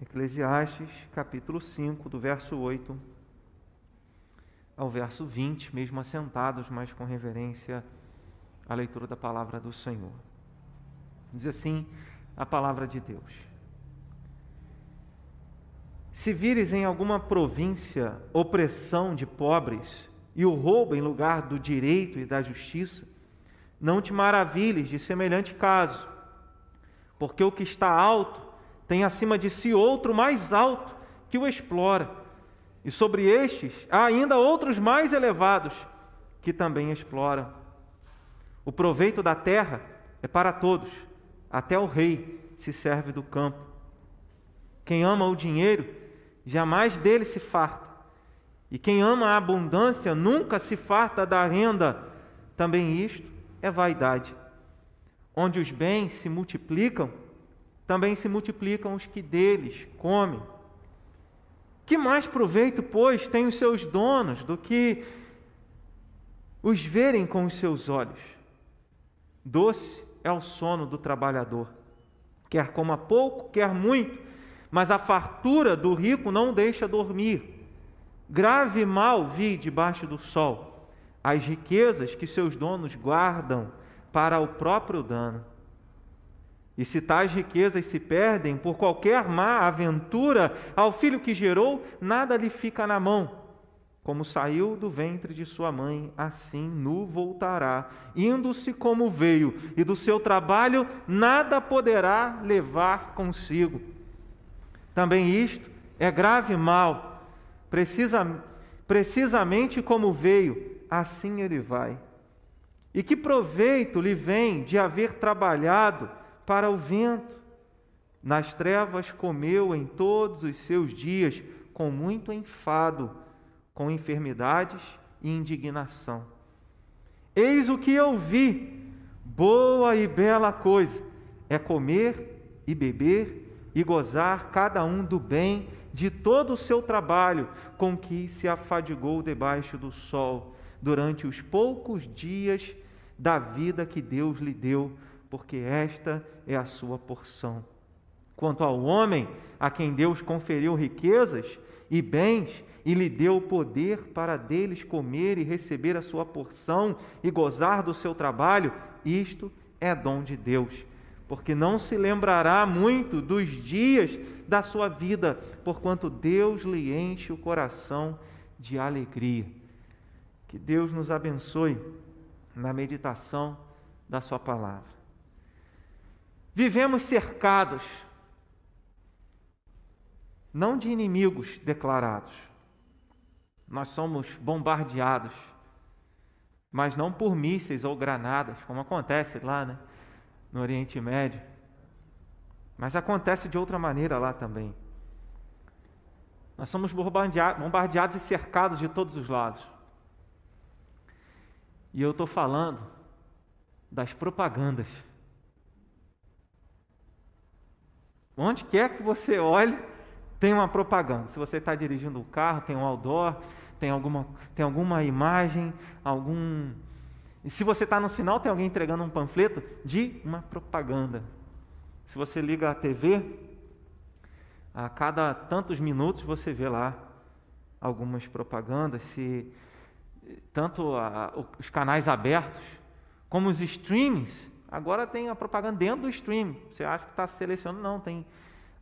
Eclesiastes, capítulo 5, do verso 8 ao verso 20, mesmo assentados, mas com reverência à leitura da palavra do Senhor. Diz assim a palavra de Deus: Se vires em alguma província opressão de pobres e o roubo em lugar do direito e da justiça, não te maravilhes de semelhante caso, porque o que está alto tem acima de si outro mais alto que o explora, e sobre estes há ainda outros mais elevados que também exploram. O proveito da terra é para todos, até o rei se serve do campo. Quem ama o dinheiro jamais dele se farta, e quem ama a abundância nunca se farta da renda. Também isto é vaidade. Onde os bens se multiplicam, também se multiplicam os que deles comem. Que mais proveito, pois, têm os seus donos do que os verem com os seus olhos? Doce é o sono do trabalhador, quer coma pouco, quer muito, mas a fartura do rico não deixa dormir. Grave mal vi debaixo do sol as riquezas que seus donos guardam para o próprio dano. E se tais riquezas se perdem por qualquer má aventura, ao filho que gerou, nada lhe fica na mão. Como saiu do ventre de sua mãe, assim nu voltará, indo-se como veio, e do seu trabalho nada poderá levar consigo. Também isto é grave mal, precisa, precisamente como veio, assim ele vai. E que proveito lhe vem de haver trabalhado? Para o vento. Nas trevas comeu em todos os seus dias, com muito enfado, com enfermidades e indignação. Eis o que eu vi, boa e bela coisa, é comer e beber e gozar cada um do bem de todo o seu trabalho com que se afadigou debaixo do sol durante os poucos dias da vida que Deus lhe deu porque esta é a sua porção. Quanto ao homem, a quem Deus conferiu riquezas e bens e lhe deu o poder para deles comer e receber a sua porção e gozar do seu trabalho, isto é dom de Deus, porque não se lembrará muito dos dias da sua vida, porquanto Deus lhe enche o coração de alegria. Que Deus nos abençoe na meditação da Sua palavra. Vivemos cercados, não de inimigos declarados, nós somos bombardeados, mas não por mísseis ou granadas, como acontece lá né, no Oriente Médio, mas acontece de outra maneira lá também. Nós somos bombardeados e cercados de todos os lados. E eu estou falando das propagandas Onde quer que você olhe, tem uma propaganda. Se você está dirigindo o carro, tem um outdoor, tem alguma, tem alguma imagem, algum. E se você está no sinal, tem alguém entregando um panfleto de uma propaganda. Se você liga a TV, a cada tantos minutos você vê lá algumas propagandas, se tanto a, os canais abertos como os streamings Agora tem a propaganda dentro do stream. Você acha que está selecionando? Não, tem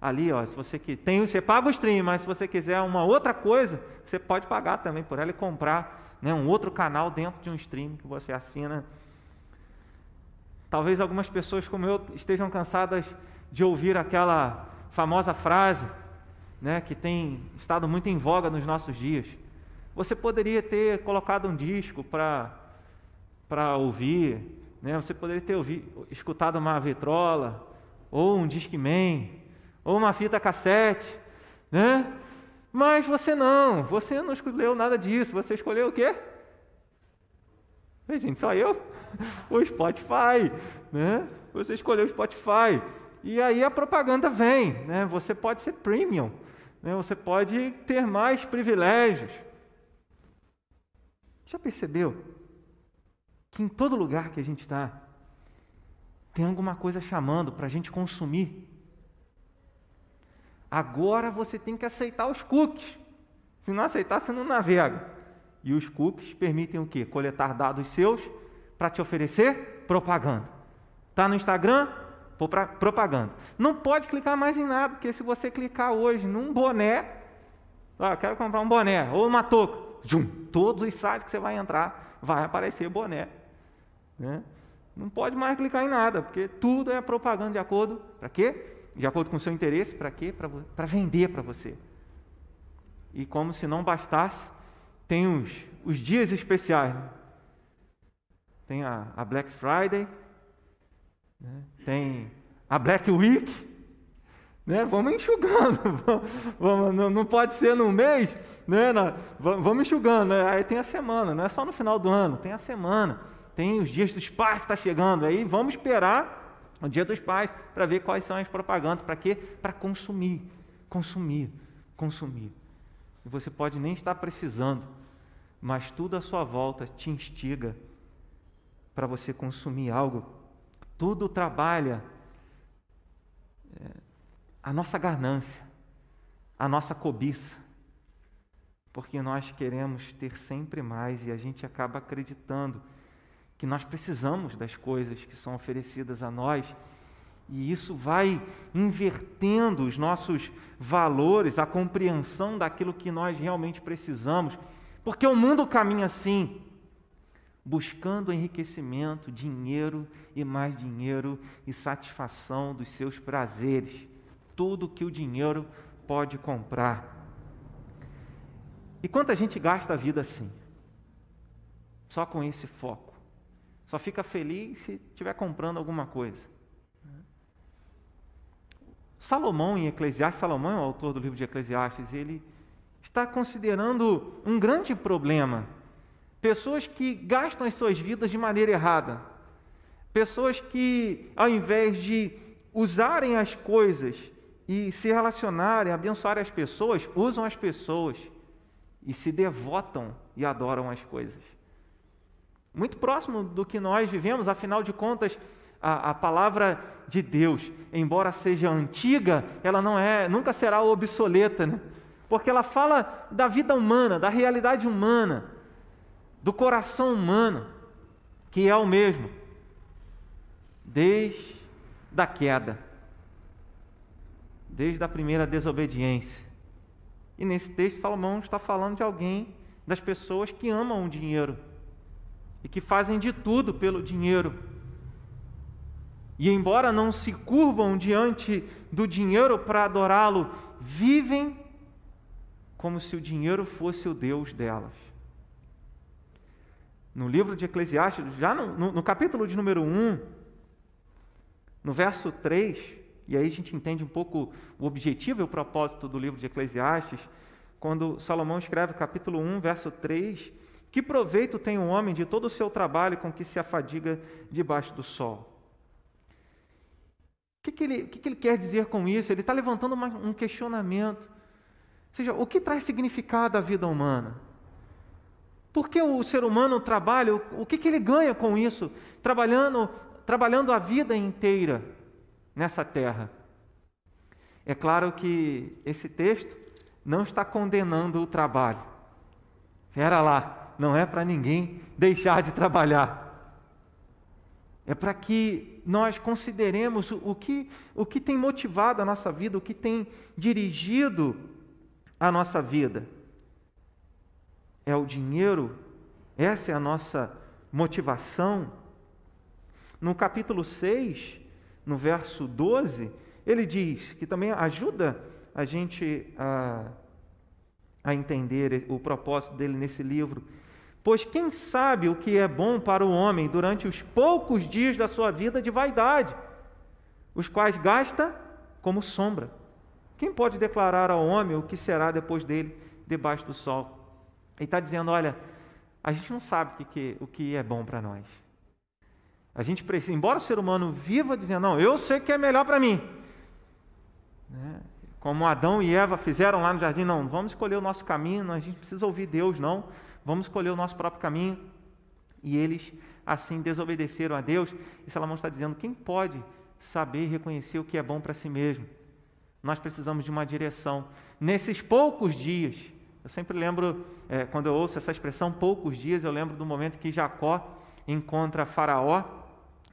ali, ó. Se você que tem, você paga o stream, mas se você quiser uma outra coisa, você pode pagar também por ela e comprar, né, um outro canal dentro de um stream que você assina. Talvez algumas pessoas como eu estejam cansadas de ouvir aquela famosa frase, né, que tem estado muito em voga nos nossos dias. Você poderia ter colocado um disco para para ouvir, né? Você poderia ter ouvido, escutado uma vitrola, ou um Discman, ou uma fita cassete, né? Mas você não, você não escolheu nada disso, você escolheu o quê? gente, só eu? O Spotify, né? Você escolheu o Spotify. E aí a propaganda vem, né? Você pode ser premium, né? Você pode ter mais privilégios. Já percebeu? Que em todo lugar que a gente está, tem alguma coisa chamando para a gente consumir. Agora você tem que aceitar os cookies. Se não aceitar, você não navega. E os cookies permitem o quê? Coletar dados seus para te oferecer propaganda. Está no Instagram? Propaganda. Não pode clicar mais em nada, porque se você clicar hoje num boné, ah, quero comprar um boné ou uma touca, todos os sites que você vai entrar vai aparecer boné. Né? Não pode mais clicar em nada, porque tudo é propaganda de acordo para quê? De acordo com o seu interesse, para quê? Para vender para você. E como se não bastasse, tem os, os dias especiais. Né? Tem a, a Black Friday, né? tem a Black Week, né? Vamos enxugando, vamos, não, não, pode ser no mês, né? Não, vamos enxugando. Né? Aí tem a semana, não é só no final do ano, tem a semana, tem os dias dos pais que está chegando. Aí vamos esperar o dia dos pais para ver quais são as propagandas. Para quê? Para consumir, consumir, consumir. E você pode nem estar precisando, mas tudo à sua volta te instiga para você consumir algo. Tudo trabalha. É, a nossa ganância, a nossa cobiça, porque nós queremos ter sempre mais e a gente acaba acreditando que nós precisamos das coisas que são oferecidas a nós. E isso vai invertendo os nossos valores, a compreensão daquilo que nós realmente precisamos, porque o mundo caminha assim, buscando enriquecimento, dinheiro e mais dinheiro e satisfação dos seus prazeres tudo que o dinheiro pode comprar. E quanta gente gasta a vida assim? Só com esse foco. Só fica feliz se estiver comprando alguma coisa. Salomão, em Eclesiastes, Salomão é o autor do livro de Eclesiastes, ele está considerando um grande problema. Pessoas que gastam as suas vidas de maneira errada. Pessoas que, ao invés de usarem as coisas e se relacionarem, abençoarem as pessoas, usam as pessoas e se devotam e adoram as coisas. Muito próximo do que nós vivemos, afinal de contas, a, a, palavra de Deus, embora seja antiga, ela não é, nunca será obsoleta, né? Porque ela fala da vida humana, da realidade humana, do coração humano, que é o mesmo, desde a queda desde a primeira desobediência. E nesse texto, Salomão está falando de alguém, das pessoas que amam o dinheiro e que fazem de tudo pelo dinheiro. E embora não se curvam diante do dinheiro para adorá-lo, vivem como se o dinheiro fosse o Deus delas. No livro de Eclesiastes, já no, no, no capítulo de número 1, no verso 3, e aí a gente entende um pouco o objetivo e o propósito do livro de Eclesiastes, quando Salomão escreve capítulo 1, verso 3, que proveito tem o homem de todo o seu trabalho com que se afadiga debaixo do sol? O que, que, ele, que, que ele quer dizer com isso? Ele está levantando uma, um questionamento. Ou seja, o que traz significado à vida humana? Por que o ser humano trabalha? O que, que ele ganha com isso? Trabalhando, trabalhando a vida inteira nessa terra. É claro que esse texto não está condenando o trabalho. Era lá, não é para ninguém deixar de trabalhar. É para que nós consideremos o que, o que tem motivado a nossa vida, o que tem dirigido a nossa vida. É o dinheiro? Essa é a nossa motivação? No capítulo 6, no verso 12, ele diz que também ajuda a gente a, a entender o propósito dele nesse livro. Pois quem sabe o que é bom para o homem durante os poucos dias da sua vida de vaidade, os quais gasta como sombra? Quem pode declarar ao homem o que será depois dele debaixo do sol? Ele está dizendo: olha, a gente não sabe o que, o que é bom para nós. A gente precisa, embora o ser humano viva dizendo, não, eu sei que é melhor para mim. Né? Como Adão e Eva fizeram lá no jardim, não, vamos escolher o nosso caminho, a gente precisa ouvir Deus, não, vamos escolher o nosso próprio caminho. E eles, assim, desobedeceram a Deus. E Salomão está dizendo: quem pode saber reconhecer o que é bom para si mesmo? nós precisamos de uma direção. Nesses poucos dias, eu sempre lembro, é, quando eu ouço essa expressão, poucos dias, eu lembro do momento que Jacó encontra Faraó,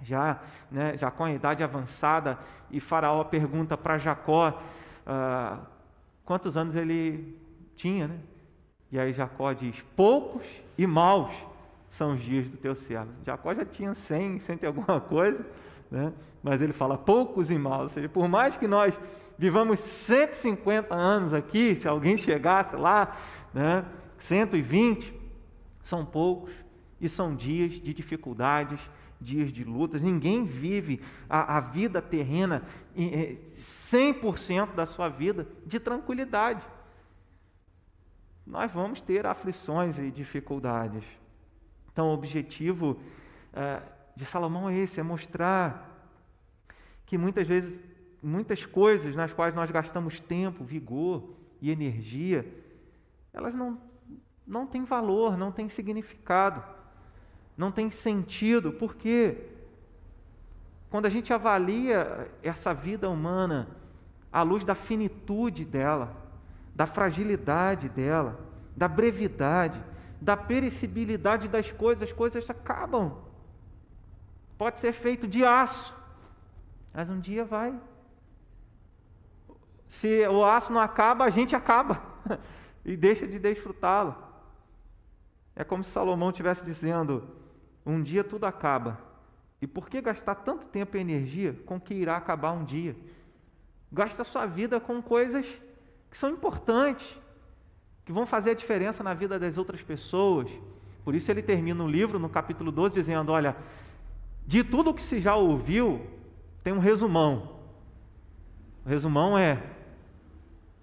já né, Jacó em idade avançada, e Faraó pergunta para Jacó ah, quantos anos ele tinha, né? E aí Jacó diz: poucos e maus são os dias do teu servo. Jacó já tinha 100, 100 e alguma coisa, né? mas ele fala poucos e maus. Ou seja, por mais que nós vivamos 150 anos aqui, se alguém chegasse lá, né? 120, são poucos e são dias de dificuldades, dias de lutas. Ninguém vive a, a vida terrena 100% da sua vida de tranquilidade. Nós vamos ter aflições e dificuldades. Então, o objetivo é, de Salomão é esse: é mostrar que muitas vezes, muitas coisas nas quais nós gastamos tempo, vigor e energia, elas não, não têm valor, não têm significado, não têm sentido, porque quando a gente avalia essa vida humana à luz da finitude dela, da fragilidade dela, da brevidade, da perecibilidade das coisas, as coisas acabam. Pode ser feito de aço, mas um dia vai. Se o aço não acaba, a gente acaba e deixa de desfrutá-lo. É como se Salomão estivesse dizendo: um dia tudo acaba. E por que gastar tanto tempo e energia com o que irá acabar um dia? Gasta sua vida com coisas que são importantes, que vão fazer a diferença na vida das outras pessoas. Por isso ele termina o livro no capítulo 12 dizendo: Olha, de tudo o que se já ouviu, tem um resumão. O resumão é: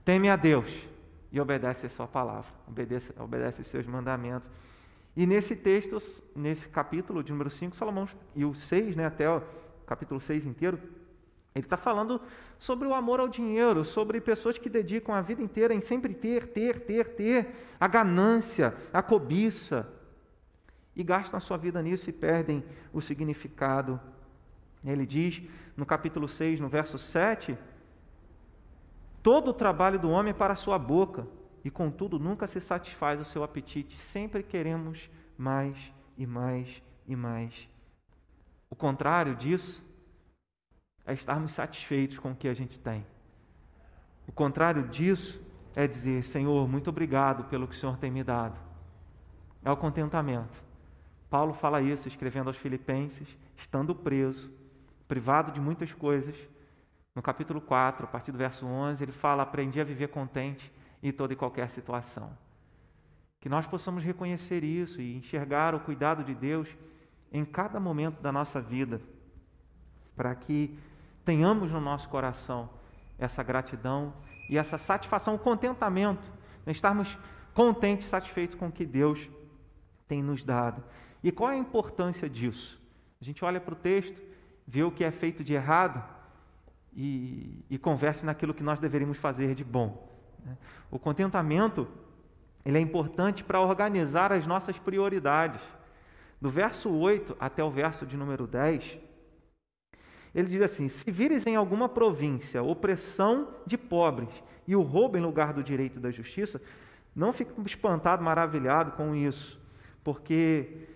teme a Deus e obedece a sua palavra, obedece, obedece seus mandamentos. E nesse texto, nesse capítulo de número 5, Salomão, e o 6, né, até o capítulo 6 inteiro, ele está falando sobre o amor ao dinheiro, sobre pessoas que dedicam a vida inteira em sempre ter, ter, ter, ter, a ganância, a cobiça, e gastam a sua vida nisso e perdem o significado. Ele diz no capítulo 6, no verso 7, todo o trabalho do homem é para a sua boca, e contudo nunca se satisfaz o seu apetite, sempre queremos mais e mais e mais. O contrário disso é estarmos satisfeitos com o que a gente tem. O contrário disso é dizer: Senhor, muito obrigado pelo que o Senhor tem me dado. É o contentamento. Paulo fala isso escrevendo aos Filipenses, estando preso, privado de muitas coisas. No capítulo 4, a partir do verso 11, ele fala: Aprendi a viver contente em toda e qualquer situação. Que nós possamos reconhecer isso e enxergar o cuidado de Deus em cada momento da nossa vida, para que tenhamos no nosso coração essa gratidão e essa satisfação, o contentamento, né? estarmos contentes, satisfeitos com o que Deus tem nos dado. E qual é a importância disso? A gente olha para o texto, vê o que é feito de errado e, e converse naquilo que nós deveríamos fazer de bom. Né? O contentamento ele é importante para organizar as nossas prioridades. Do verso 8 até o verso de número 10, ele diz assim: Se vires em alguma província opressão de pobres e o roubo em lugar do direito e da justiça, não fique espantado, maravilhado com isso, porque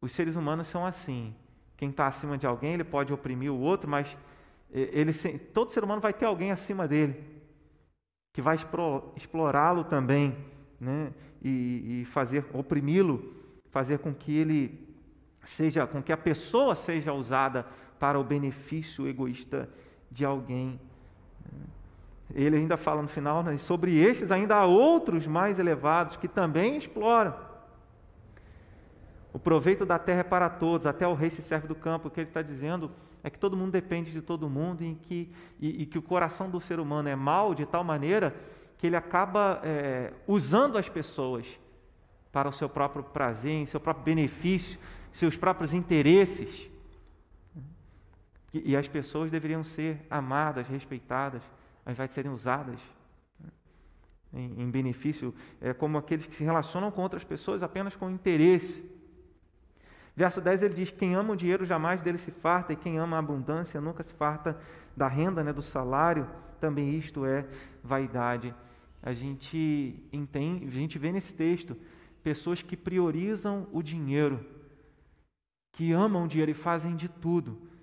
os seres humanos são assim. Quem está acima de alguém, ele pode oprimir o outro, mas ele, todo ser humano vai ter alguém acima dele, que vai explorá-lo também, né? e, e fazer oprimi-lo, fazer com que ele seja, com que a pessoa seja usada para o benefício egoísta de alguém. Ele ainda fala no final, né, sobre estes ainda há outros mais elevados que também exploram. O proveito da terra é para todos, até o rei se serve do campo. O que ele está dizendo é que todo mundo depende de todo mundo e que, e, e que o coração do ser humano é mau de tal maneira que ele acaba é, usando as pessoas para o seu próprio prazer, seu próprio benefício, seus próprios interesses. E, as pessoas deveriam ser amadas, respeitadas, ao invés de serem usadas né, em, em benefício, é como aqueles que se relacionam com outras pessoas apenas com interesse. Verso 10 ele diz: Quem ama o dinheiro jamais dele se farta, e quem ama a abundância nunca se farta da renda, né, do salário. Também isto é vaidade. A gente entende, a gente vê nesse texto pessoas que priorizam o dinheiro, que amam o dinheiro e fazem de tudo.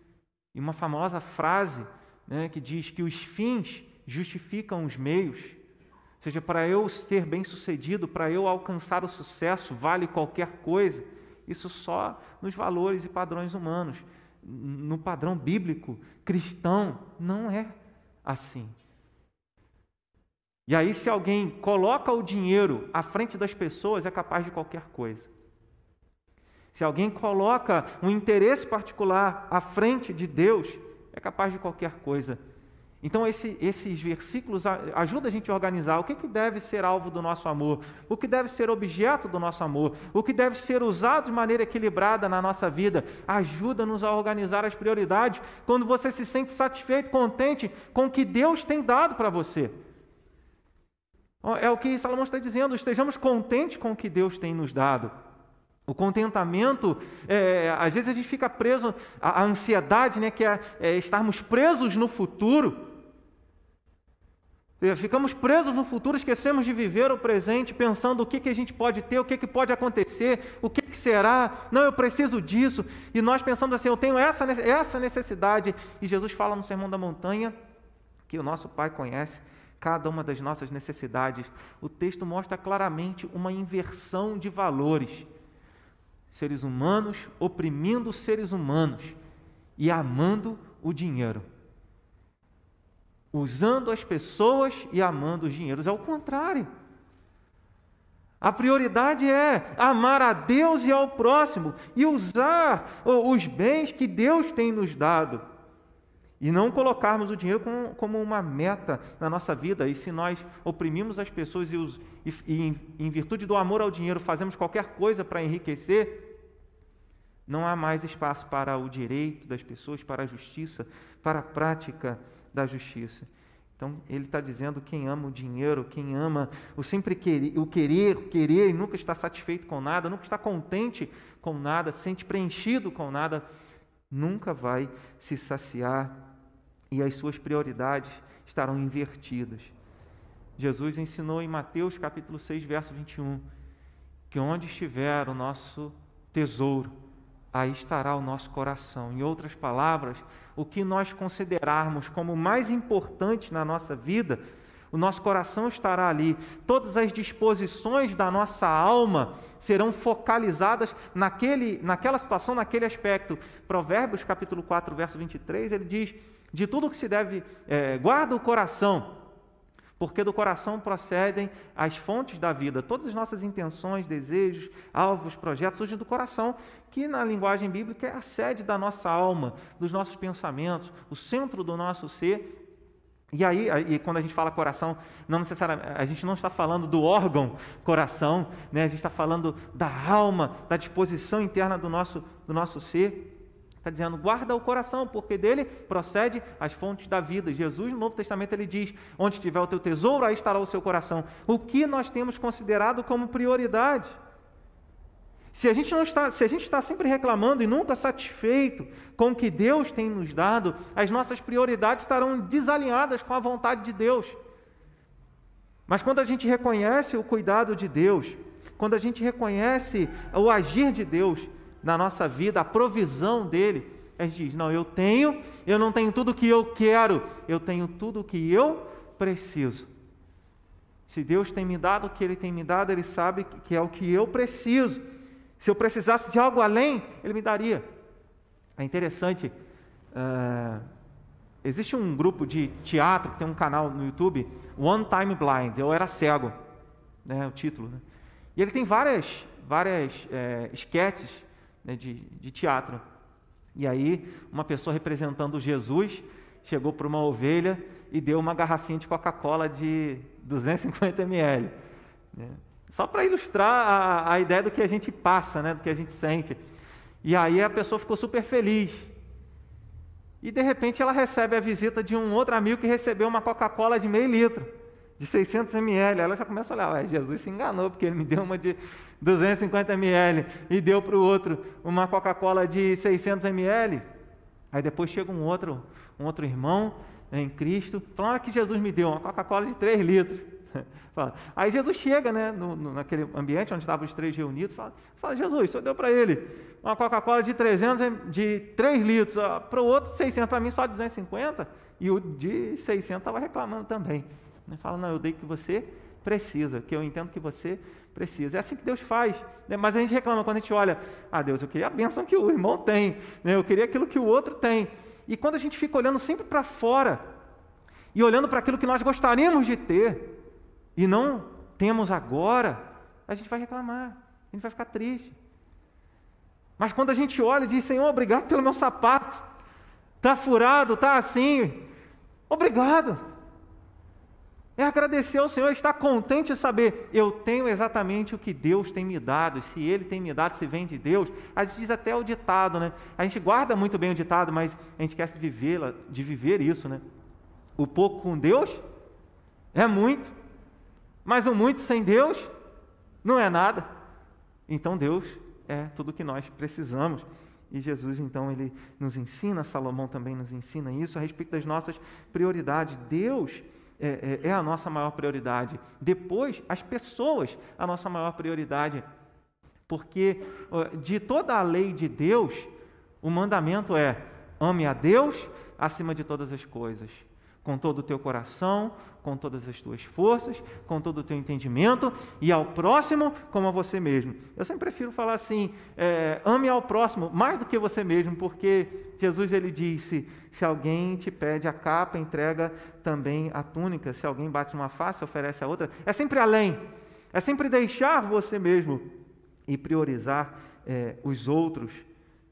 E uma famosa frase né, que diz que os fins justificam os meios. Ou seja, para eu ser bem sucedido, para eu alcançar o sucesso, vale qualquer coisa. Isso só nos valores e padrões humanos. No padrão bíblico, cristão, não é assim. E aí, se alguém coloca o dinheiro à frente das pessoas, é capaz de qualquer coisa. Se alguém coloca um interesse particular à frente de Deus, é capaz de qualquer coisa. Então, esse, esses versículos ajudam a gente a organizar o que, que deve ser alvo do nosso amor, o que deve ser objeto do nosso amor, o que deve ser usado de maneira equilibrada na nossa vida. Ajuda-nos a organizar as prioridades quando você se sente satisfeito, contente com o que Deus tem dado para você. É o que Salomão está dizendo: estejamos contentes com o que Deus tem nos dado. O contentamento, é, às vezes a gente fica preso à, ansiedade, né, que é, é estarmos presos no futuro. Ficamos presos no futuro, esquecemos de viver o presente, pensando o que, que a gente pode ter, o que, que pode acontecer, o que, que será. Não, eu preciso disso. E nós pensamos assim: eu tenho essa, essa necessidade. E Jesus fala no Sermão da Montanha, que o nosso Pai conhece cada uma das nossas necessidades. O texto mostra claramente uma inversão de valores. Seres humanos oprimindo seres humanos e amando o dinheiro usando as pessoas e amando os dinheiros. É o contrário. A prioridade é amar a Deus e ao próximo e usar os bens que Deus tem nos dado. E não colocarmos o dinheiro como, como uma meta na nossa vida. E se nós oprimimos as pessoas e, os, e, e em, em virtude do amor ao dinheiro fazemos qualquer coisa para enriquecer, não há mais espaço para o direito das pessoas, para a justiça, para a prática da justiça. Então, ele está dizendo quem ama o dinheiro, quem ama o sempre querer, o querer, querer e nunca está satisfeito com nada, nunca está contente com nada, sente preenchido com nada, nunca vai se saciar e as suas prioridades estarão invertidas. Jesus ensinou em Mateus capítulo 6, verso 21, que onde estiver o nosso tesouro, aí estará o nosso coração. Em outras palavras, o que nós considerarmos como mais importante na nossa vida, o nosso coração estará ali. Todas as disposições da nossa alma serão focalizadas naquele, naquela situação, naquele aspecto. Provérbios capítulo 4, verso 23, ele diz: De tudo que se deve, é, guarda o coração, porque do coração procedem as fontes da vida. Todas as nossas intenções, desejos, alvos, projetos surgem do coração, que na linguagem bíblica é a sede da nossa alma, dos nossos pensamentos, o centro do nosso ser. E aí, e quando a gente fala coração, não necessariamente, a gente não está falando do órgão coração, né? a gente está falando da alma, da disposição interna do nosso, do nosso ser. Está dizendo, guarda o coração, porque dele procede as fontes da vida. Jesus, no Novo Testamento, ele diz: onde estiver o teu tesouro, aí estará o seu coração. O que nós temos considerado como prioridade? Se a gente não está, se a gente está sempre reclamando e nunca satisfeito com o que Deus tem nos dado, as nossas prioridades estarão desalinhadas com a vontade de Deus. Mas quando a gente reconhece o cuidado de Deus, quando a gente reconhece o agir de Deus, na nossa vida, a provisão dele, a gente diz: não, eu tenho, eu não tenho tudo o que eu quero, eu tenho tudo o que eu preciso. Se Deus tem me dado o que Ele tem me dado, Ele sabe que é o que eu preciso. Se eu precisasse de algo além, Ele me daria. É interessante. Uh, existe um grupo de teatro que tem um canal no YouTube, One Time Blind. Eu era cego, né, o título. Né? E ele tem várias, várias é, esquetes né, de, de teatro. E aí, uma pessoa representando Jesus chegou para uma ovelha e deu uma garrafinha de Coca-Cola de 250 ml. Né? Só para ilustrar a, a, ideia do que a gente passa, né? do que a gente sente. E aí a pessoa ficou super feliz. E de repente ela recebe a visita de um outro amigo que recebeu uma Coca-Cola de meio litro, de 600 ml. Ela já começa a olhar, Ué, Jesus se enganou, porque ele me deu uma de 250 ml e deu para o outro uma Coca-Cola de 600 ml. Aí depois chega um outro, um outro irmão em Cristo, falando, olha que Jesus me deu uma Coca-Cola de 3 litros. Aí Jesus chega né, no, no, naquele ambiente onde estavam os três reunidos, fala, fala Jesus, o senhor deu para ele uma Coca-Cola de 300, de 3 litros, para o outro 600, para mim só 250, e o de 600 estava reclamando também. Ele fala, não, eu dei que você precisa, que eu entendo que você precisa. É assim que Deus faz. Né? Mas a gente reclama quando a gente olha, ah Deus, eu queria a bênção que o irmão tem, né? eu queria aquilo que o outro tem. E quando a gente fica olhando sempre para fora, e olhando para aquilo que nós gostaríamos de ter, e não temos agora, a gente vai reclamar, a gente vai ficar triste. Mas quando a gente olha e diz, Senhor, obrigado pelo meu sapato, está furado, está assim, obrigado. É agradecer ao Senhor, estar contente e saber, eu tenho exatamente o que Deus tem me dado, se Ele tem me dado, se vem de Deus. A gente diz até o ditado, né? A gente guarda muito bem o ditado, mas a gente quer de viver, de viver isso, né? O pouco com Deus é muito, mas o muito sem Deus não é nada. Então Deus é tudo o que nós precisamos. E Jesus, então, ele nos ensina, Salomão também nos ensina isso a respeito das nossas prioridades. Deus é, é, é a nossa maior prioridade. Depois, as pessoas, a nossa maior prioridade. Porque de toda a lei de Deus, o mandamento é: ame a Deus acima de todas as coisas com todo o teu coração, com todas as tuas forças, com todo o teu entendimento, e ao próximo como a você mesmo. Eu sempre prefiro falar assim: é, ame ao próximo mais do que você mesmo, porque Jesus ele disse: se alguém te pede a capa, entrega também a túnica, se alguém bate uma face, oferece a outra. É sempre além, é sempre deixar você mesmo e priorizar é, os outros.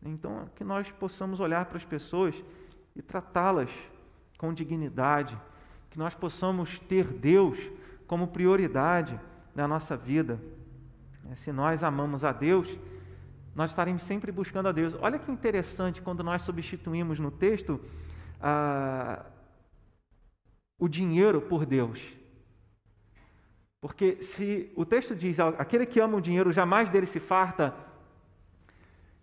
Então, que nós possamos olhar para as pessoas e tratá-las com dignidade, que nós possamos ter Deus como prioridade na nossa vida. É, se nós amamos a Deus, nós estaremos sempre buscando a Deus. Olha que interessante quando nós substituímos no texto ah, o dinheiro por Deus. Porque se o texto diz, aquele que ama o dinheiro jamais dele se farta,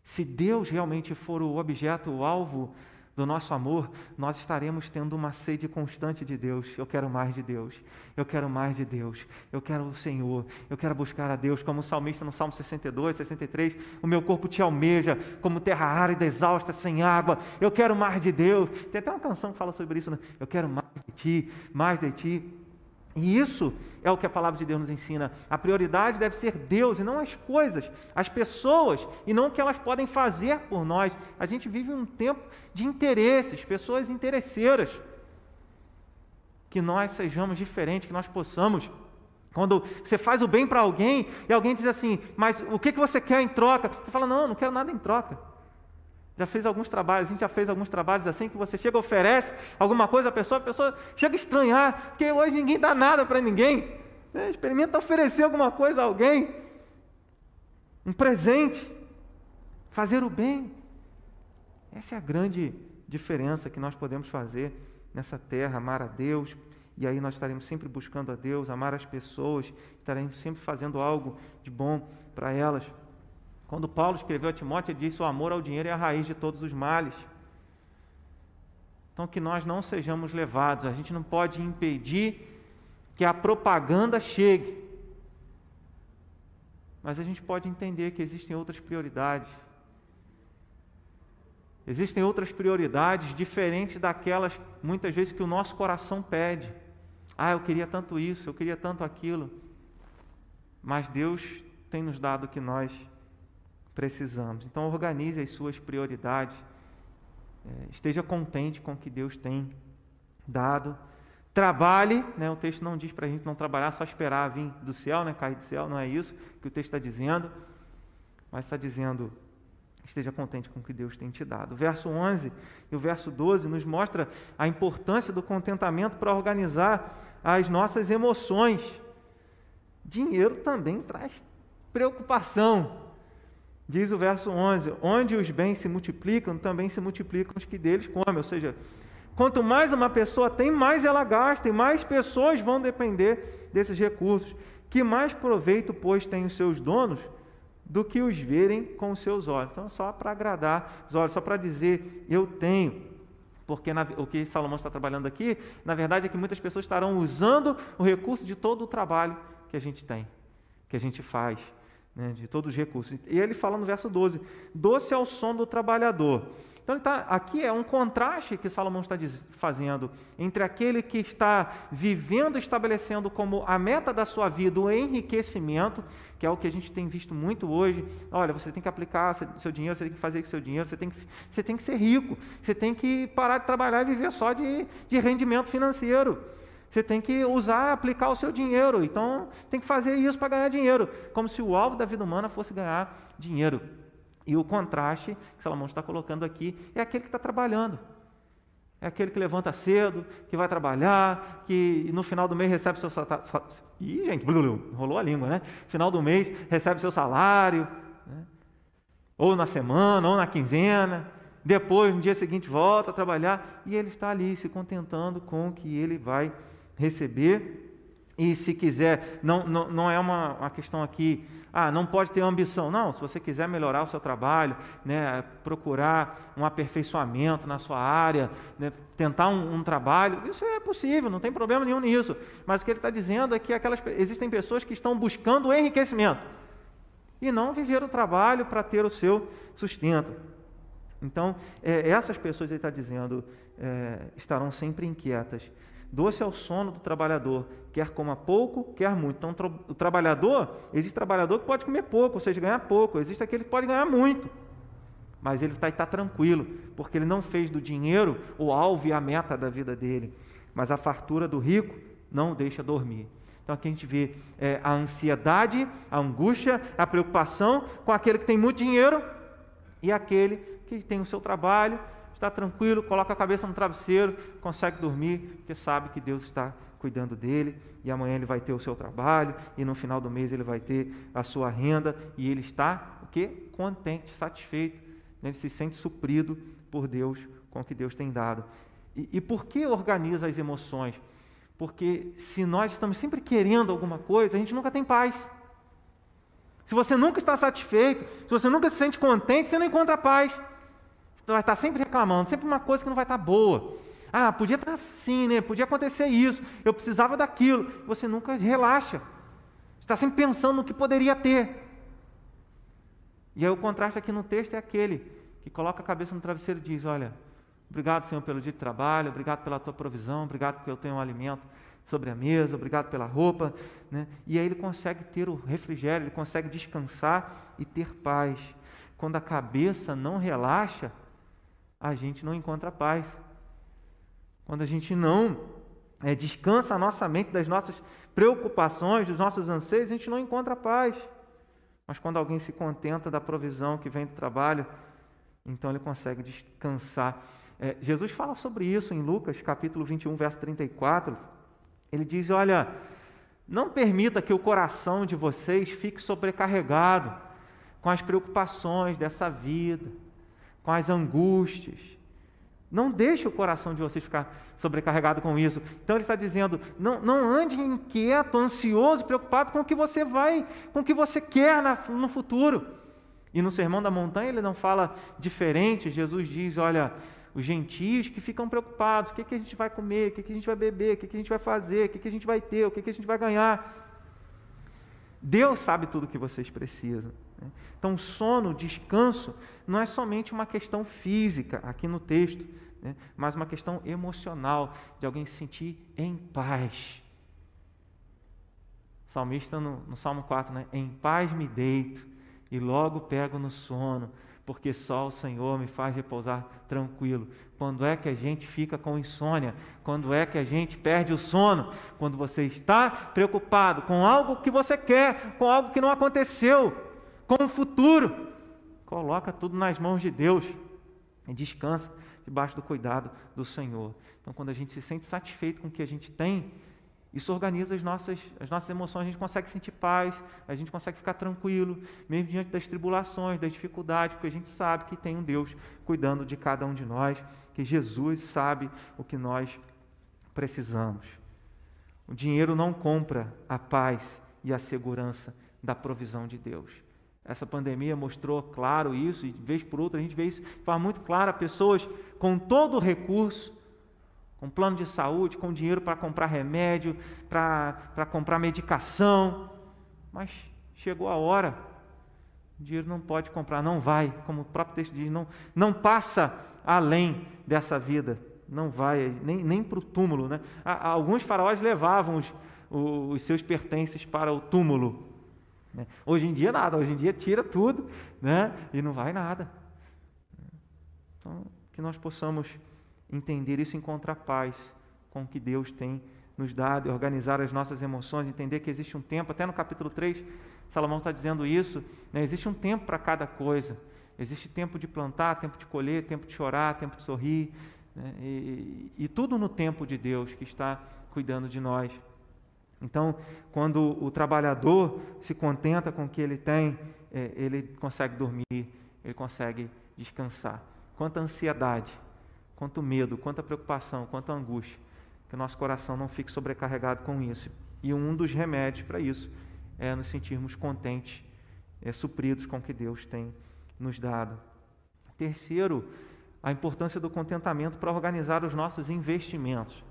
se Deus realmente for o objeto, o alvo do nosso amor, nós estaremos tendo uma sede constante de Deus. Eu quero mais de Deus. Eu quero mais de Deus. Eu quero o Senhor. Eu quero buscar a Deus, como o salmista no Salmo 62, 63. O meu corpo te almeja, como terra árida, exausta, sem água. Eu quero mais de Deus. Tem até uma canção que fala sobre isso, né? Eu quero mais de ti, mais de ti. E isso é o que a palavra de Deus nos ensina. A prioridade deve ser Deus e não as coisas, as pessoas e não o que elas podem fazer por nós. A gente vive um tempo de interesses, pessoas interesseiras. Que nós sejamos diferentes, que nós possamos. Quando você faz o bem para alguém e alguém diz assim, mas o que você quer em troca? Você fala, não, não quero nada em troca. Já fez alguns trabalhos, a gente já fez alguns trabalhos assim que você chega, oferece alguma coisa à pessoa, a pessoa chega a estranhar, porque hoje ninguém dá nada para ninguém. Né? Experimenta oferecer alguma coisa a alguém, um presente, fazer o bem. Essa é a grande diferença que nós podemos fazer nessa terra, amar a Deus, e aí nós estaremos sempre buscando a Deus, amar as pessoas, estaremos sempre fazendo algo de bom para elas. Quando Paulo escreveu a Timóteo, ele disse: O amor ao dinheiro é a raiz de todos os males. Então, que nós não sejamos levados, a gente não pode impedir que a propaganda chegue, mas a gente pode entender que existem outras prioridades. Existem outras prioridades diferentes daquelas, muitas vezes, que o nosso coração pede. Ah, eu queria tanto isso, eu queria tanto aquilo. Mas Deus tem nos dado o que nós precisamos. Então, organize as suas prioridades. É, esteja contente com o que Deus tem dado. Trabalhe, né? o texto não diz para a gente não trabalhar, só esperar vir do céu, né? cair do céu, não é isso que o texto está dizendo, mas está dizendo, esteja contente com o que Deus tem te dado. O verso 11 e o verso 12 nos mostra a importância do contentamento para organizar as nossas emoções. Dinheiro também traz preocupação, Diz o verso 11: Onde os bens se multiplicam, também se multiplicam os que deles comem. Ou seja, Quanto mais uma pessoa tem, mais ela gasta e mais pessoas vão depender desses recursos. Que mais proveito, pois, têm os seus donos do que os verem com os seus olhos? Então, só para agradar os olhos, só para dizer, eu tenho. Porque na, o que Salomão está trabalhando aqui, na verdade, é que muitas pessoas estarão usando o recurso de todo o trabalho que a gente tem, que a gente faz, né, de todos os recursos. E ele fala no verso 12: doce é o som do trabalhador. Então, tá, aqui é um contraste que Salomão está fazendo entre aquele que está vivendo, estabelecendo como a meta da sua vida o enriquecimento, que é o que a gente tem visto muito hoje. Olha, você tem que aplicar seu dinheiro, você tem que fazer com seu dinheiro, você tem que, você tem que ser rico, você tem que parar de trabalhar e viver só de, de rendimento financeiro. Você tem que usar, aplicar o seu dinheiro. Então, tem que fazer isso para ganhar dinheiro, como se o alvo da vida humana fosse ganhar dinheiro. E o contraste que Salomão está colocando aqui é aquele que está trabalhando. É aquele que levanta cedo, que vai trabalhar, que no final do mês recebe seu salário. Ih, gente, rolou a língua, né? Final do mês recebe seu salário, né? ou na semana, ou na quinzena. Depois, no dia seguinte, volta a trabalhar e ele está ali se contentando com o que ele vai receber. E se quiser, não, não, não é uma, uma questão aqui ah, não pode ter ambição. Não, se você quiser melhorar o seu trabalho, né, procurar um aperfeiçoamento na sua área, né, tentar um, um, trabalho, isso é possível, não tem problema nenhum nisso. Mas o que ele está dizendo é que aquelas, existem pessoas que estão buscando o enriquecimento e não viver o trabalho para ter o seu sustento. Então, é, essas pessoas, ele está dizendo, é, estarão sempre inquietas Doce é o sono do trabalhador, quer coma pouco, quer muito. Então, o trabalhador, existe trabalhador que pode comer pouco, ou seja, ganhar pouco, existe aquele que pode ganhar muito. Mas ele está tá tranquilo, porque ele não fez do dinheiro o alvo e a meta da vida dele. Mas a fartura do rico não o deixa dormir. Então aqui a gente vê é, a ansiedade, a angústia, a preocupação com aquele que tem muito dinheiro e aquele que tem o seu trabalho, está tranquilo, coloca a cabeça no travesseiro, consegue dormir, porque sabe que Deus está cuidando dele, e amanhã ele vai ter o seu trabalho, e no final do mês ele vai ter a sua renda, e ele está o quê? contente, satisfeito, ele se sente suprido por Deus com o que Deus tem dado. E, e por que organiza as emoções? Porque se nós estamos sempre querendo alguma coisa, a gente nunca tem paz. Se você nunca está satisfeito, se você nunca se sente contente, você não encontra paz. Vai estar sempre reclamando, sempre uma coisa que não vai estar boa. Ah, podia estar assim, né? Podia acontecer isso, eu precisava daquilo. Você nunca relaxa. Está sempre pensando no que poderia ter. E aí o contraste aqui no texto é aquele que coloca a cabeça no travesseiro e diz: Olha, obrigado, Senhor, pelo dia de trabalho, obrigado pela tua provisão, obrigado porque eu tenho um alimento sobre a mesa, obrigado pela roupa. Né? E aí ele consegue ter o refrigério, ele consegue descansar e ter paz. Quando a cabeça não relaxa, a gente não encontra paz. Quando a gente não é, descansa a nossa mente das nossas preocupações, dos nossos anseios, a gente não encontra paz. Mas quando alguém se contenta da provisão que vem do trabalho, então ele consegue descansar. É, Jesus fala sobre isso em Lucas capítulo 21, verso 34. Ele diz: Olha, não permita que o coração de vocês fique sobrecarregado com as preocupações dessa vida com as angústias. Não deixe o coração de vocês ficar sobrecarregado com isso. Então ele está dizendo: não, não ande inquieto, ansioso, preocupado com o que você vai, com o que você quer na, no futuro. E no Sermão da Montanha ele não fala diferente. Jesus diz: olha, os gentios que ficam preocupados: o que, que a gente vai comer, o que, que a gente vai beber, o que, que a gente vai fazer, o que, que a gente vai ter, o que, que a gente vai ganhar. Deus sabe tudo o que vocês precisam. Né? Então, sono, descanso, não é somente uma questão física aqui no texto, né? mas uma questão emocional, de alguém se sentir em paz. O salmista no, no Salmo 4, né? Em paz me deito e logo pego no sono, porque só o Senhor me faz repousar tranquilo. Quando é que a gente fica com insônia? Quando é que a gente perde o sono? Quando você está preocupado com algo que você quer, com algo que não aconteceu, com o futuro. Coloca tudo nas mãos de Deus e descansa debaixo do cuidado do Senhor. Então, quando a gente se sente satisfeito com o que a gente tem Isso organiza as nossas, as nossas emoções, a gente consegue sentir paz, a gente consegue ficar tranquilo, mesmo diante das tribulações, das dificuldades, porque a gente sabe que tem um Deus cuidando de cada um de nós, que Jesus sabe o que nós precisamos. O dinheiro não compra a paz e a segurança da provisão de Deus. Essa pandemia mostrou claro isso, e de vez por outra a gente vê isso, faz muito claro, pessoas com todo o recurso, com plano de saúde, com dinheiro para comprar remédio, para comprar medicação. Mas chegou a hora, o dinheiro não pode comprar, não vai, como o próprio texto diz, não, não passa além dessa vida, não vai, nem, nem para o túmulo. Né? Alguns faraós levavam os, os seus pertences para o túmulo. Né? Hoje em dia, nada, hoje em dia tira tudo né? e não vai nada. Então, que nós possamos entender isso, encontrar paz com o que Deus tem nos dado e organizar as nossas emoções, entender que existe um tempo, até no capítulo 3, Salomão está dizendo isso, né? existe um tempo para cada coisa. Existe tempo de plantar, tempo de colher, tempo de chorar, tempo de sorrir, né? e, e, tudo no tempo de Deus que está cuidando de nós. Então, quando o trabalhador se contenta com o que ele tem, é, ele consegue dormir, ele consegue descansar. Quanta ansiedade quanto medo, quanta preocupação, quanta angústia, que o nosso coração não fique sobrecarregado com isso. E um dos remédios para isso é nos sentirmos contentes, é, supridos com o que Deus tem nos dado. Terceiro, a importância do contentamento para organizar os nossos investimentos.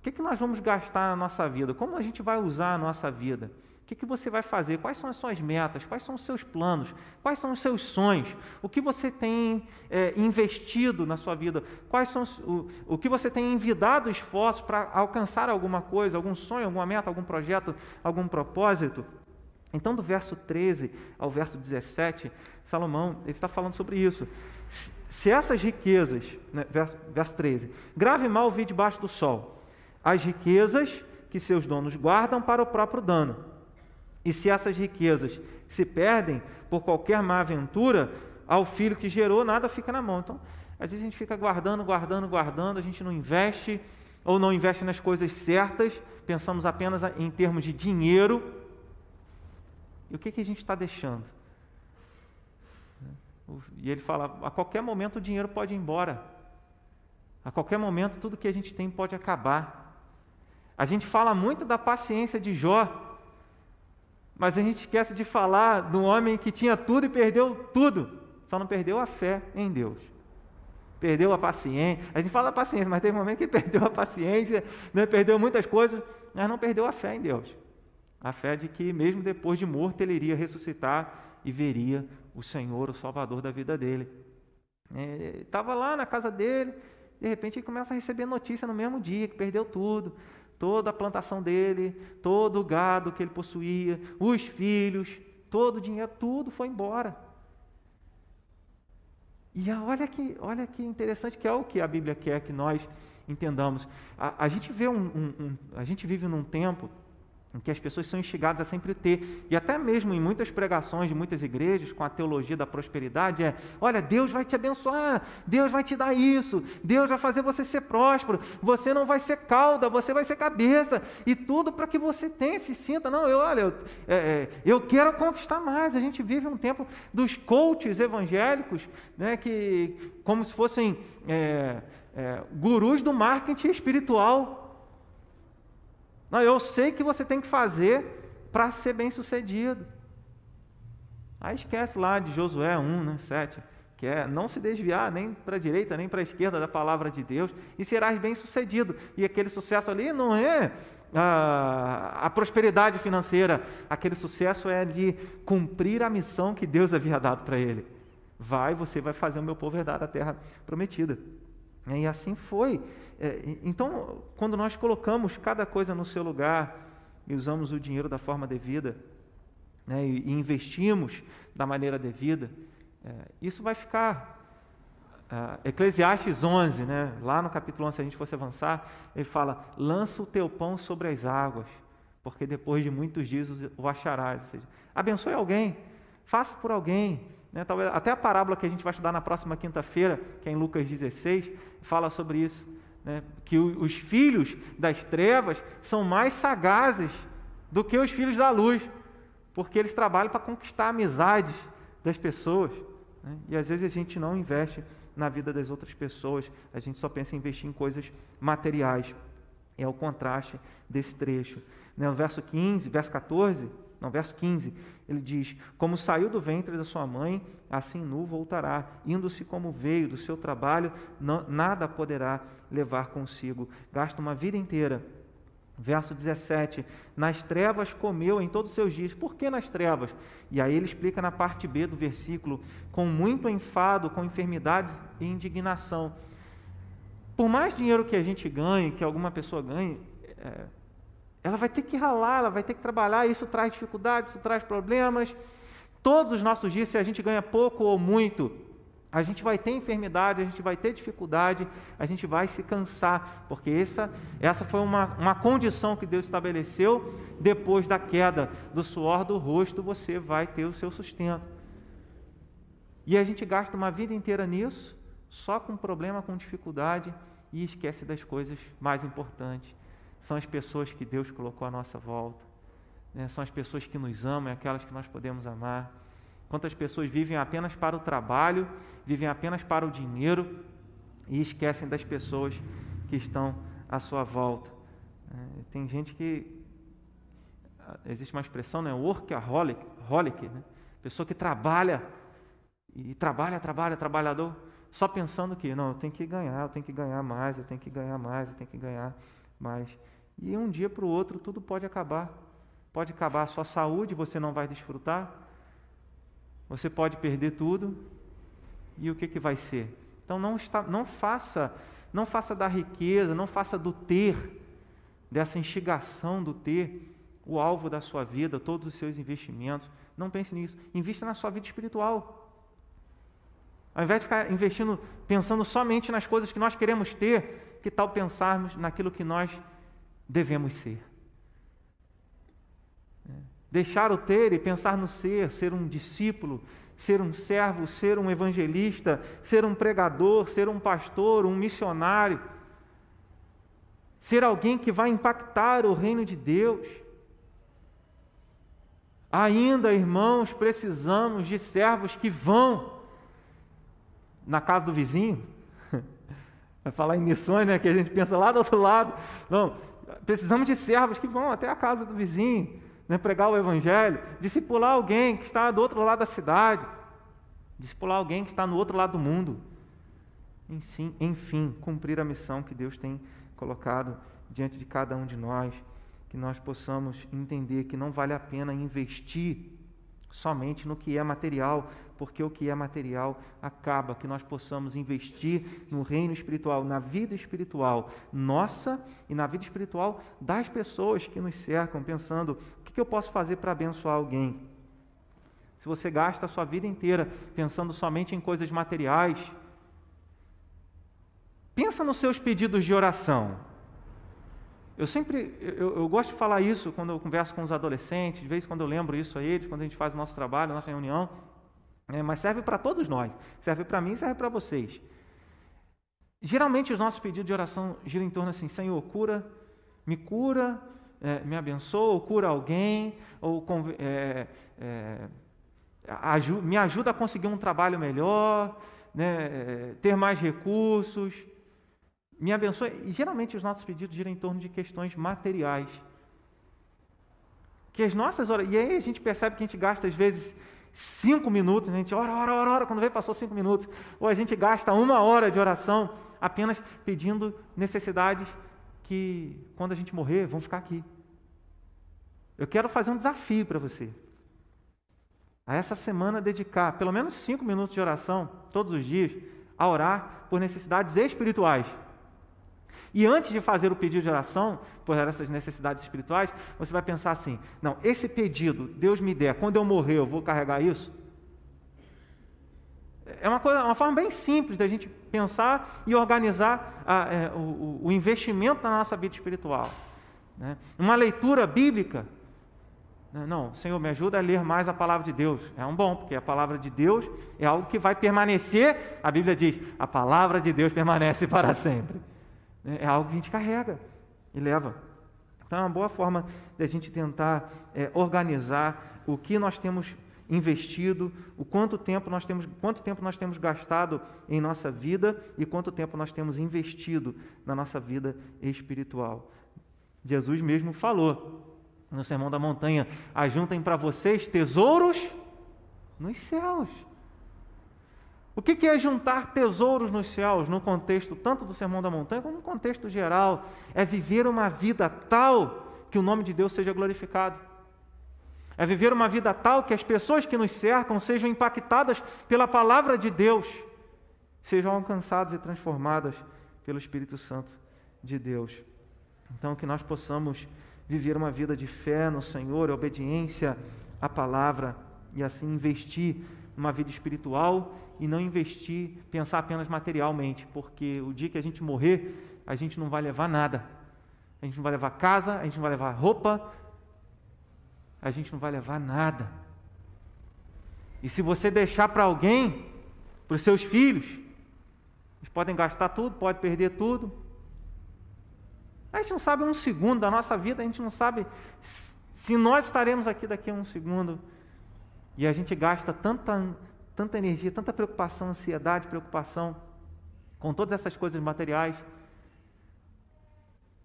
O que, que nós vamos gastar na nossa vida? Como a gente vai usar a nossa vida? que, que você vai fazer? Quais são as suas metas? Quais são os seus planos? Quais são os seus sonhos? O que você tem é, investido na sua vida? Quais são o, o que você tem envidado esforços para alcançar alguma coisa, algum sonho, alguma meta, algum projeto, algum propósito? Então, do verso 13 ao verso 17, Salomão está falando sobre isso. Se essas riquezas, né, verso, verso 13, grave mal vi debaixo do sol, as riquezas que seus donos guardam para o próprio dano e se essas riquezas se perdem por qualquer má aventura, ao filho que gerou, nada fica na mão. Então, às vezes a gente fica guardando, guardando, guardando, a gente não investe, ou não investe nas coisas certas, pensamos apenas em termos de dinheiro. E o que, que a gente está deixando? E ele fala: a qualquer momento o dinheiro pode ir embora. A qualquer momento tudo que a gente tem pode acabar. A gente fala muito da paciência de Jó, mas a gente esquece de falar do homem que tinha tudo e perdeu tudo, só não perdeu a fé em Deus. Perdeu a paciência. A gente fala da paciência, mas teve um momento que perdeu a paciência, né? perdeu muitas coisas, mas não perdeu a fé em Deus. A fé de que, mesmo depois de morto, ele iria ressuscitar e veria o Senhor, o Salvador da vida dele. Estava é, lá na casa dele, de repente ele começa a receber notícia no mesmo dia que perdeu tudo toda a plantação dele, todo o gado que ele possuía, os filhos, todo o dinheiro, tudo foi embora. E olha que, olha que interessante que é o que a Bíblia quer que nós entendamos. A, a gente vê um, um, um, a gente vive num tempo em que as pessoas são instigadas a sempre ter, e até mesmo em muitas pregações de muitas igrejas, com a teologia da prosperidade, é: olha, Deus vai te abençoar, Deus vai te dar isso, Deus vai fazer você ser próspero, você não vai ser cauda, você vai ser cabeça, e tudo para que você tenha, se sinta, não, eu, olha, eu, é, é, eu quero conquistar mais. A gente vive um tempo dos coaches evangélicos, né, que como se fossem é, é gurus do marketing espiritual, não, eu sei que você tem que fazer para ser bem sucedido. Aí esquece lá de Josué 1, né, 7, que é não se desviar nem para a direita nem para a esquerda da palavra de Deus e serás bem sucedido. E aquele sucesso ali não é a, a prosperidade financeira, aquele sucesso é de cumprir a missão que Deus havia dado para ele. Vai, você vai fazer o meu povo herdar a terra prometida. E assim foi. É, então, quando nós colocamos cada coisa no seu lugar e usamos o dinheiro da forma devida, né, e investimos da maneira devida, é, isso vai ficar. Uh, Eclesiastes 11, né, lá no capítulo 11, se a gente fosse avançar, ele fala: lança o teu pão sobre as águas, porque depois de muitos dias o acharás. Ou seja, abençoe alguém, faça por alguém, né? Talvez, até a parábola que a gente vai estudar na próxima quinta-feira, que é em Lucas 16, fala sobre isso. né, que os filhos das trevas são mais sagazes do que os filhos da luz, porque eles trabalham para conquistar amizades das pessoas. Né, e às vezes a gente não investe na vida das outras pessoas, a gente só pensa em investir em coisas materiais. É o contraste desse trecho. Né, no verso 15, verso 14, não, verso 15, ele diz: Como saiu do ventre da sua mãe, assim nu voltará, indo-se como veio do seu trabalho, não, nada poderá levar consigo. Gasta uma vida inteira. Verso 17: Nas trevas comeu em todos os seus dias. Por que nas trevas? E aí ele explica na parte B do versículo: com muito enfado, com enfermidades e indignação. Por mais dinheiro que a gente ganhe, que alguma pessoa ganhe, é, ela vai ter que ralar, ela vai ter que trabalhar, isso traz dificuldades, isso traz problemas. Todos os nossos dias, se a gente ganha pouco ou muito, a gente vai ter enfermidade, a gente vai ter dificuldade, a gente vai se cansar, porque essa, essa foi uma, uma condição que Deus estabeleceu. Depois da queda do suor do rosto, você vai ter o seu sustento. E a gente gasta uma vida inteira nisso, só com problema, com dificuldade, e esquece das coisas mais importantes são as pessoas que Deus colocou à nossa volta, né? são as pessoas que nos amam, é aquelas que nós podemos amar. Quantas pessoas vivem apenas para o trabalho, vivem apenas para o dinheiro e esquecem das pessoas que estão à sua volta. É, tem gente que. Existe uma expressão, né? Workaholic, holic, né? pessoa que trabalha e trabalha, trabalha, trabalhador, só pensando que, não, eu tenho que ganhar, eu tenho que ganhar mais, eu tenho que ganhar mais, eu tenho que ganhar mais. E um dia para o outro tudo pode acabar. Pode acabar a sua saúde, você não vai desfrutar. Você pode perder tudo. E o que, que vai ser? Então não, está, não faça, não faça da riqueza, não faça do ter, dessa instigação do ter, o alvo da sua vida, todos os seus investimentos. Não pense nisso. Invista na sua vida espiritual. Ao invés de ficar investindo, pensando somente nas coisas que nós queremos ter, que tal pensarmos naquilo que nós devemos ser? É. Deixar o ter e pensar no ser, ser um discípulo, ser um servo, ser um evangelista, ser um pregador, ser um pastor, um missionário, ser alguém que vai impactar o reino de Deus. Ainda, irmãos, precisamos de servos que vão na casa do vizinho, Vai falar em missões, né, que a gente pensa lá do outro lado. Não, precisamos de servos que vão até a casa do vizinho, né, pregar o evangelho, discipular alguém que está do outro lado da cidade, discipular alguém que está no outro lado do mundo. Enfim, enfim, cumprir a missão que Deus tem colocado diante de cada um de nós, que nós possamos entender que não vale a pena investir somente no que é material, porque o que é material acaba, que nós possamos investir no reino espiritual, na vida espiritual nossa e na vida espiritual das pessoas que nos cercam, pensando: o que eu posso fazer para abençoar alguém? Se você gasta a sua vida inteira pensando somente em coisas materiais, pensa nos seus pedidos de oração. Eu sempre, eu, eu, gosto de falar isso quando eu converso com os adolescentes, de vez em quando eu lembro isso a eles, quando a gente faz o nosso trabalho, a nossa reunião, é, mas serve para todos nós, serve para mim serve para vocês. Geralmente os nossos pedidos de oração giram em torno assim, Senhor, cura, me cura, é, me abençoa, ou cura alguém, ou é, aju me ajuda a conseguir um trabalho melhor, né, ter mais recursos, me abençoe. E geralmente os nossos pedidos giram em torno de questões materiais. Que as nossas orações. E aí a gente percebe que a gente gasta, às vezes, cinco minutos, né? a gente ora, ora, ora, ora, quando vem passou cinco minutos. Ou a gente gasta uma hora de oração apenas pedindo necessidades que, quando a gente morrer, vão ficar aqui. Eu quero fazer um desafio para você. A essa semana dedicar pelo menos cinco minutos de oração, todos os dias, a orar por necessidades espirituais. E antes de fazer o pedido de oração por essas necessidades espirituais, você vai pensar assim: não, esse pedido Deus me der, quando eu morrer, eu vou carregar isso? É uma, coisa, uma forma bem simples da gente pensar e organizar a, é, o, o, investimento na nossa vida espiritual. Né? Uma leitura bíblica. Né? Não, Senhor, me ajuda a ler mais a palavra de Deus. É um bom, porque a palavra de Deus é algo que vai permanecer. A Bíblia diz: a palavra de Deus permanece para sempre. Né, é algo que a gente carrega e leva. Então é uma boa forma de a gente tentar é, organizar o que nós temos investido, o quanto tempo nós temos, quanto tempo nós temos gastado em nossa vida e quanto tempo nós temos investido na nossa vida espiritual. Jesus mesmo falou no Sermão da Montanha: ajuntem para vocês tesouros nos céus. O que é juntar tesouros nos céus, no contexto tanto do Sermão da Montanha como no contexto geral? É viver uma vida tal que o nome de Deus seja glorificado. É viver uma vida tal que as pessoas que nos cercam sejam impactadas pela palavra de Deus, sejam alcançadas e transformadas pelo Espírito Santo de Deus. Então, que nós possamos viver uma vida de fé no Senhor, obediência à palavra e assim investir numa vida espiritual e não investir, pensar apenas materialmente, porque o dia que a gente morrer, a gente não vai levar nada. A gente não vai levar casa, a gente não vai levar roupa, a gente não vai levar nada. E se você deixar para alguém, para os seus filhos, eles podem gastar tudo, pode perder tudo. A gente não sabe um segundo da nossa vida, a gente não sabe se nós estaremos aqui daqui a um segundo. E a gente gasta tanta, tanta energia, tanta preocupação, ansiedade, preocupação com todas essas coisas materiais.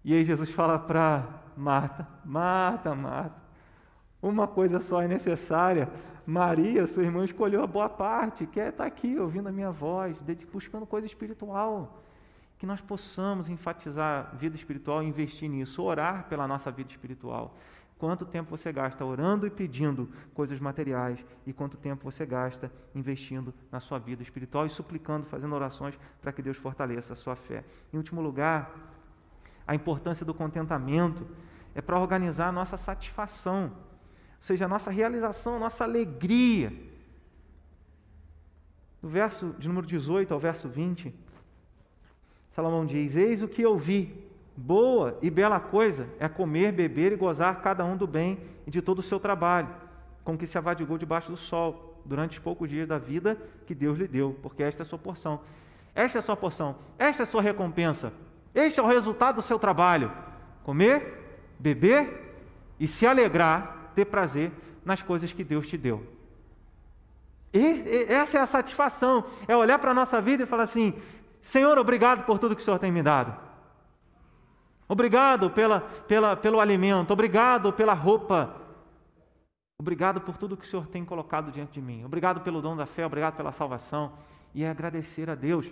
E aí Jesus fala para Marta: Marta, Marta, uma coisa só é necessária. Maria, sua irmã, escolheu a boa parte, quer estar aqui ouvindo a minha voz, buscando coisa espiritual. Que nós possamos enfatizar a vida espiritual investir nisso, orar pela nossa vida espiritual. Quanto tempo você gasta orando e pedindo coisas materiais e quanto tempo você gasta investindo na sua vida espiritual e suplicando, fazendo orações para que Deus fortaleça a sua fé. Em último lugar, a importância do contentamento é para organizar a nossa satisfação, ou seja, a nossa realização, a nossa alegria. Do verso de número 18 ao verso 20, Salomão diz: Eis o que eu vi Boa e bela coisa é comer, beber e gozar cada um do bem e de todo o seu trabalho, com que se avadigou debaixo do sol, durante os poucos dias da vida que Deus lhe deu, porque esta é a sua porção. Esta é a sua porção, esta é a sua recompensa, este é o resultado do seu trabalho: comer, beber e se alegrar, ter prazer nas coisas que Deus te deu. E, essa é a satisfação, é olhar para a nossa vida e falar assim: Senhor, obrigado por tudo que o Senhor tem me dado. Obrigado pela, pela, pelo alimento, obrigado pela roupa, obrigado por tudo que o Senhor tem colocado diante de mim, obrigado pelo dom da fé, obrigado pela salvação, e é agradecer a Deus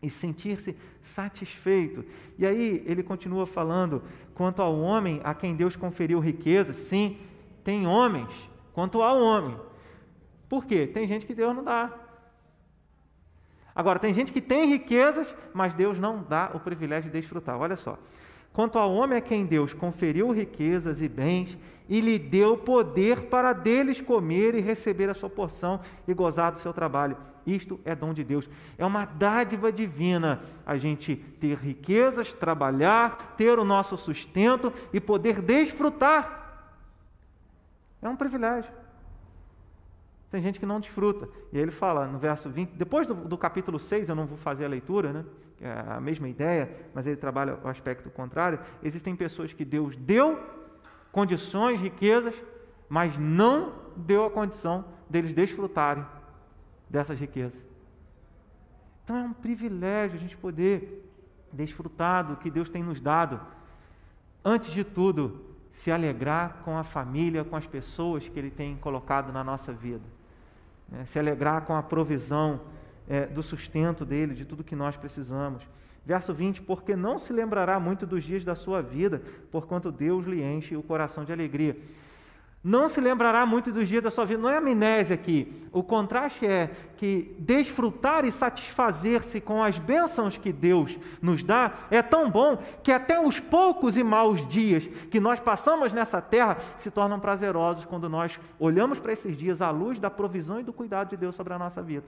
e sentir-se satisfeito. E aí ele continua falando quanto ao homem a quem Deus conferiu riqueza, sim, tem homens, quanto ao homem. Por quê? Tem gente que Deus não dá. Agora, tem gente que tem riquezas, mas Deus não dá o privilégio de desfrutar. Olha só. Quanto ao homem a quem Deus conferiu riquezas e bens e lhe deu poder para deles comer e receber a sua porção e gozar do seu trabalho. Isto é dom de Deus. É uma dádiva divina a gente ter riquezas, trabalhar, ter o nosso sustento e poder desfrutar. É um privilégio. Tem gente que não desfruta. E aí ele fala no verso 20, depois do, do, capítulo 6, eu não vou fazer a leitura, né? É a mesma ideia, mas ele trabalha o aspecto contrário. Existem pessoas que Deus deu condições, riquezas, mas não deu a condição deles desfrutarem dessas riquezas. Então é um privilégio a gente poder desfrutar do que Deus tem nos dado. Antes de tudo, se alegrar com a família, com as pessoas que Ele tem colocado na nossa vida né, se alegrar com a provisão é, do sustento dele, de tudo que nós precisamos. Verso 20: Porque não se lembrará muito dos dias da sua vida, porquanto Deus lhe enche o coração de alegria não se lembrará muito dos dias da sua vida. Não é amnésia aqui. O contraste é que desfrutar e satisfazer-se com as bênçãos que Deus nos dá é tão bom que até os poucos e maus dias que nós passamos nessa terra se tornam prazerosos quando nós olhamos para esses dias à luz da provisão e do cuidado de Deus sobre a nossa vida.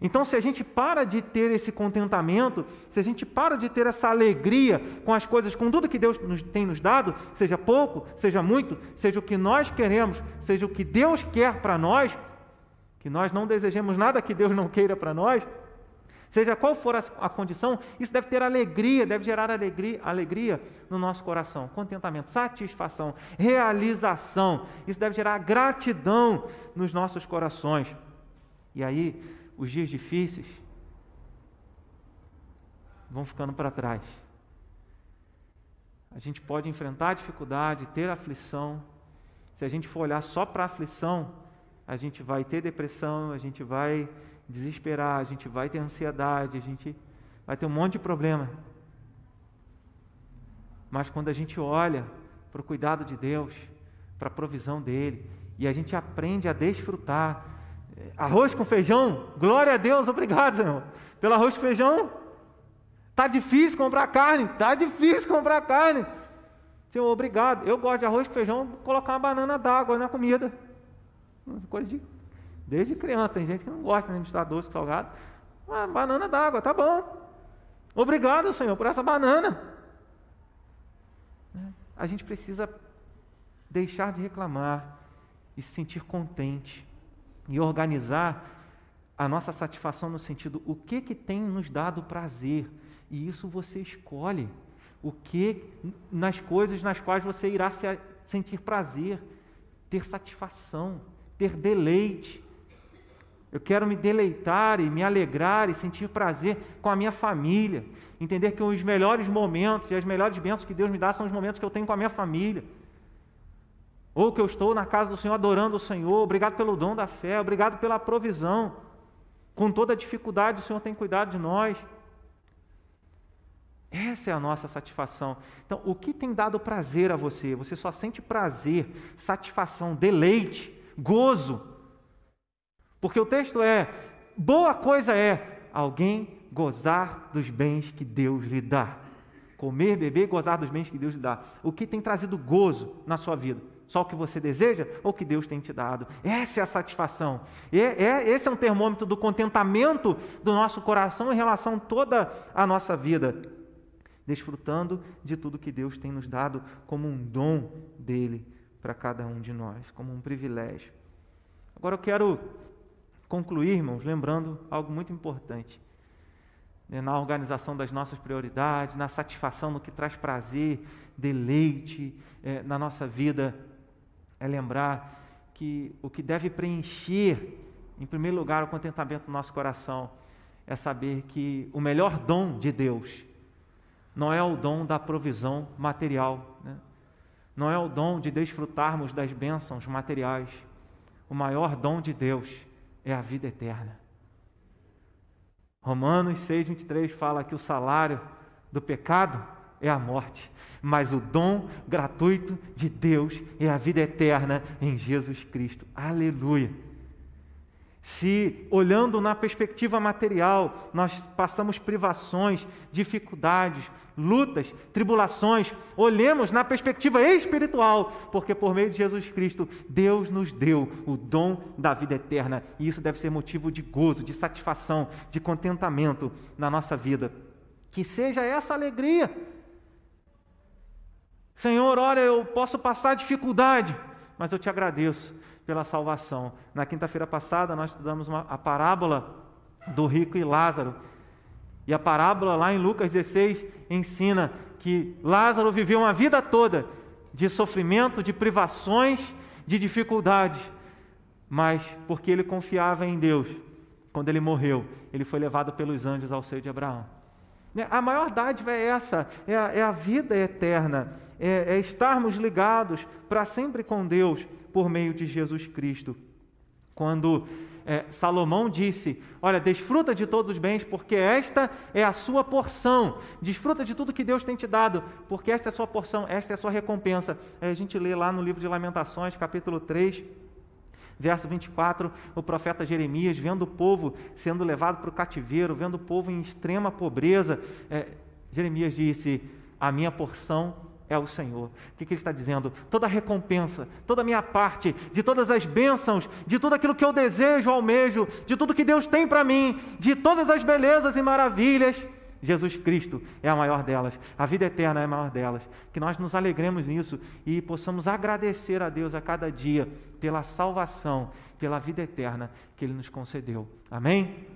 Então, se a gente para de ter esse contentamento, se a gente para de ter essa alegria com as coisas, com tudo que Deus nos, tem nos dado, seja pouco, seja muito, seja o que nós queremos, seja o que Deus quer para nós, que nós não desejemos nada que Deus não queira para nós, Seja qual for a, a condição, isso deve ter alegria, deve gerar alegria, alegria no nosso coração, contentamento, satisfação, realização. Isso deve gerar gratidão nos nossos corações. E aí, os dias difíceis vão ficando para trás. A gente pode enfrentar a dificuldade, ter aflição. Se a gente for olhar só para a aflição, a gente vai ter depressão, a gente vai desesperar, a gente vai ter ansiedade, a gente vai ter um monte de problema. Mas quando a gente olha para o cuidado de Deus, para a provisão dele, e a gente aprende a desfrutar, arroz com feijão, glória a Deus, obrigado, Senhor, pelo arroz com feijão. Tá difícil comprar carne, tá difícil comprar carne. Senhor, obrigado. Eu gosto de arroz com feijão, colocar uma banana d'água na comida. Coisa de Desde criança, tem gente que não gosta de misturar doce com salgado. Uma banana d'água, tá bom. Obrigado, Senhor, por essa banana. A gente precisa deixar de reclamar e se sentir contente e organizar a nossa satisfação no sentido o que que tem nos dado prazer e isso você escolhe o que nas coisas nas quais você irá se sentir prazer, ter satisfação, ter deleite. Eu quero me deleitar e me alegrar e sentir prazer com a minha família. Entender que os melhores momentos e as melhores bênçãos que Deus me dá são os momentos que eu tenho com a minha família. Ou que eu estou na casa do Senhor adorando o Senhor. Obrigado pelo dom da fé, obrigado pela provisão. Com toda dificuldade, o Senhor tem cuidado de nós. Essa é a nossa satisfação. Então, o que tem dado prazer a você? Você só sente prazer, satisfação, deleite, gozo porque o texto é: boa coisa é alguém gozar dos bens que Deus lhe dá. Comer, beber, gozar dos bens que Deus lhe dá. O que tem trazido gozo na sua vida? Só o que você deseja ou o que Deus tem te dado? Essa é a satisfação. É, é, esse é um termômetro do contentamento do nosso coração em relação a toda a nossa vida. Desfrutando de tudo que Deus tem nos dado como um dom dele para cada um de nós, como um privilégio. Agora eu quero concluir, irmãos, lembrando algo muito importante. Né, na organização das nossas prioridades, na satisfação no que traz prazer, deleite é, na nossa vida, é lembrar que o que deve preencher, em primeiro lugar, o contentamento do nosso coração, é saber que o melhor dom de Deus não é o dom da provisão material, né? não é o dom de desfrutarmos das bênçãos materiais. O maior dom de Deus é a vida eterna. Romanos 6, 23 fala que o salário do pecado é a morte, mas o dom gratuito de Deus é a vida eterna em Jesus Cristo. Aleluia. Se, olhando na perspectiva material, nós passamos privações, dificuldades, lutas, tribulações, olhemos na perspectiva espiritual, porque por meio de Jesus Cristo, Deus nos deu o dom da vida eterna, e isso deve ser motivo de gozo, de satisfação, de contentamento na nossa vida. Que seja essa alegria. Senhor, olha, eu posso passar dificuldade, mas eu te agradeço pela salvação. Na quinta-feira passada, nós estudamos uma, a parábola do rico e Lázaro. E a parábola lá em Lucas 16 ensina que Lázaro viveu uma vida toda de sofrimento, de privações, de dificuldades, mas porque ele confiava em Deus, quando ele morreu, ele foi levado pelos anjos ao seio de Abraão. A maior dádiva é essa, é a, é a vida eterna, é, é estarmos ligados para sempre com Deus por meio de Jesus Cristo. Quando é, Salomão disse: Olha, desfruta de todos os bens, porque esta é a sua porção. Desfruta de tudo que Deus tem te dado, porque esta é a sua porção, esta é a sua recompensa. É, a gente lê lá no livro de Lamentações, capítulo 3. Verso 24, o profeta Jeremias, vendo o povo sendo levado para o cativeiro, vendo o povo em extrema pobreza, é, Jeremias disse: A minha porção é o Senhor. O que, que ele está dizendo? Toda a recompensa, toda a minha parte, de todas as bênçãos, de tudo aquilo que eu desejo, almejo, de tudo que Deus tem para mim, de todas as belezas e maravilhas, Jesus Cristo é a maior delas, a vida eterna é a maior delas. Que nós nos alegremos nisso e possamos agradecer a Deus a cada dia pela salvação, pela vida eterna que Ele nos concedeu. Amém?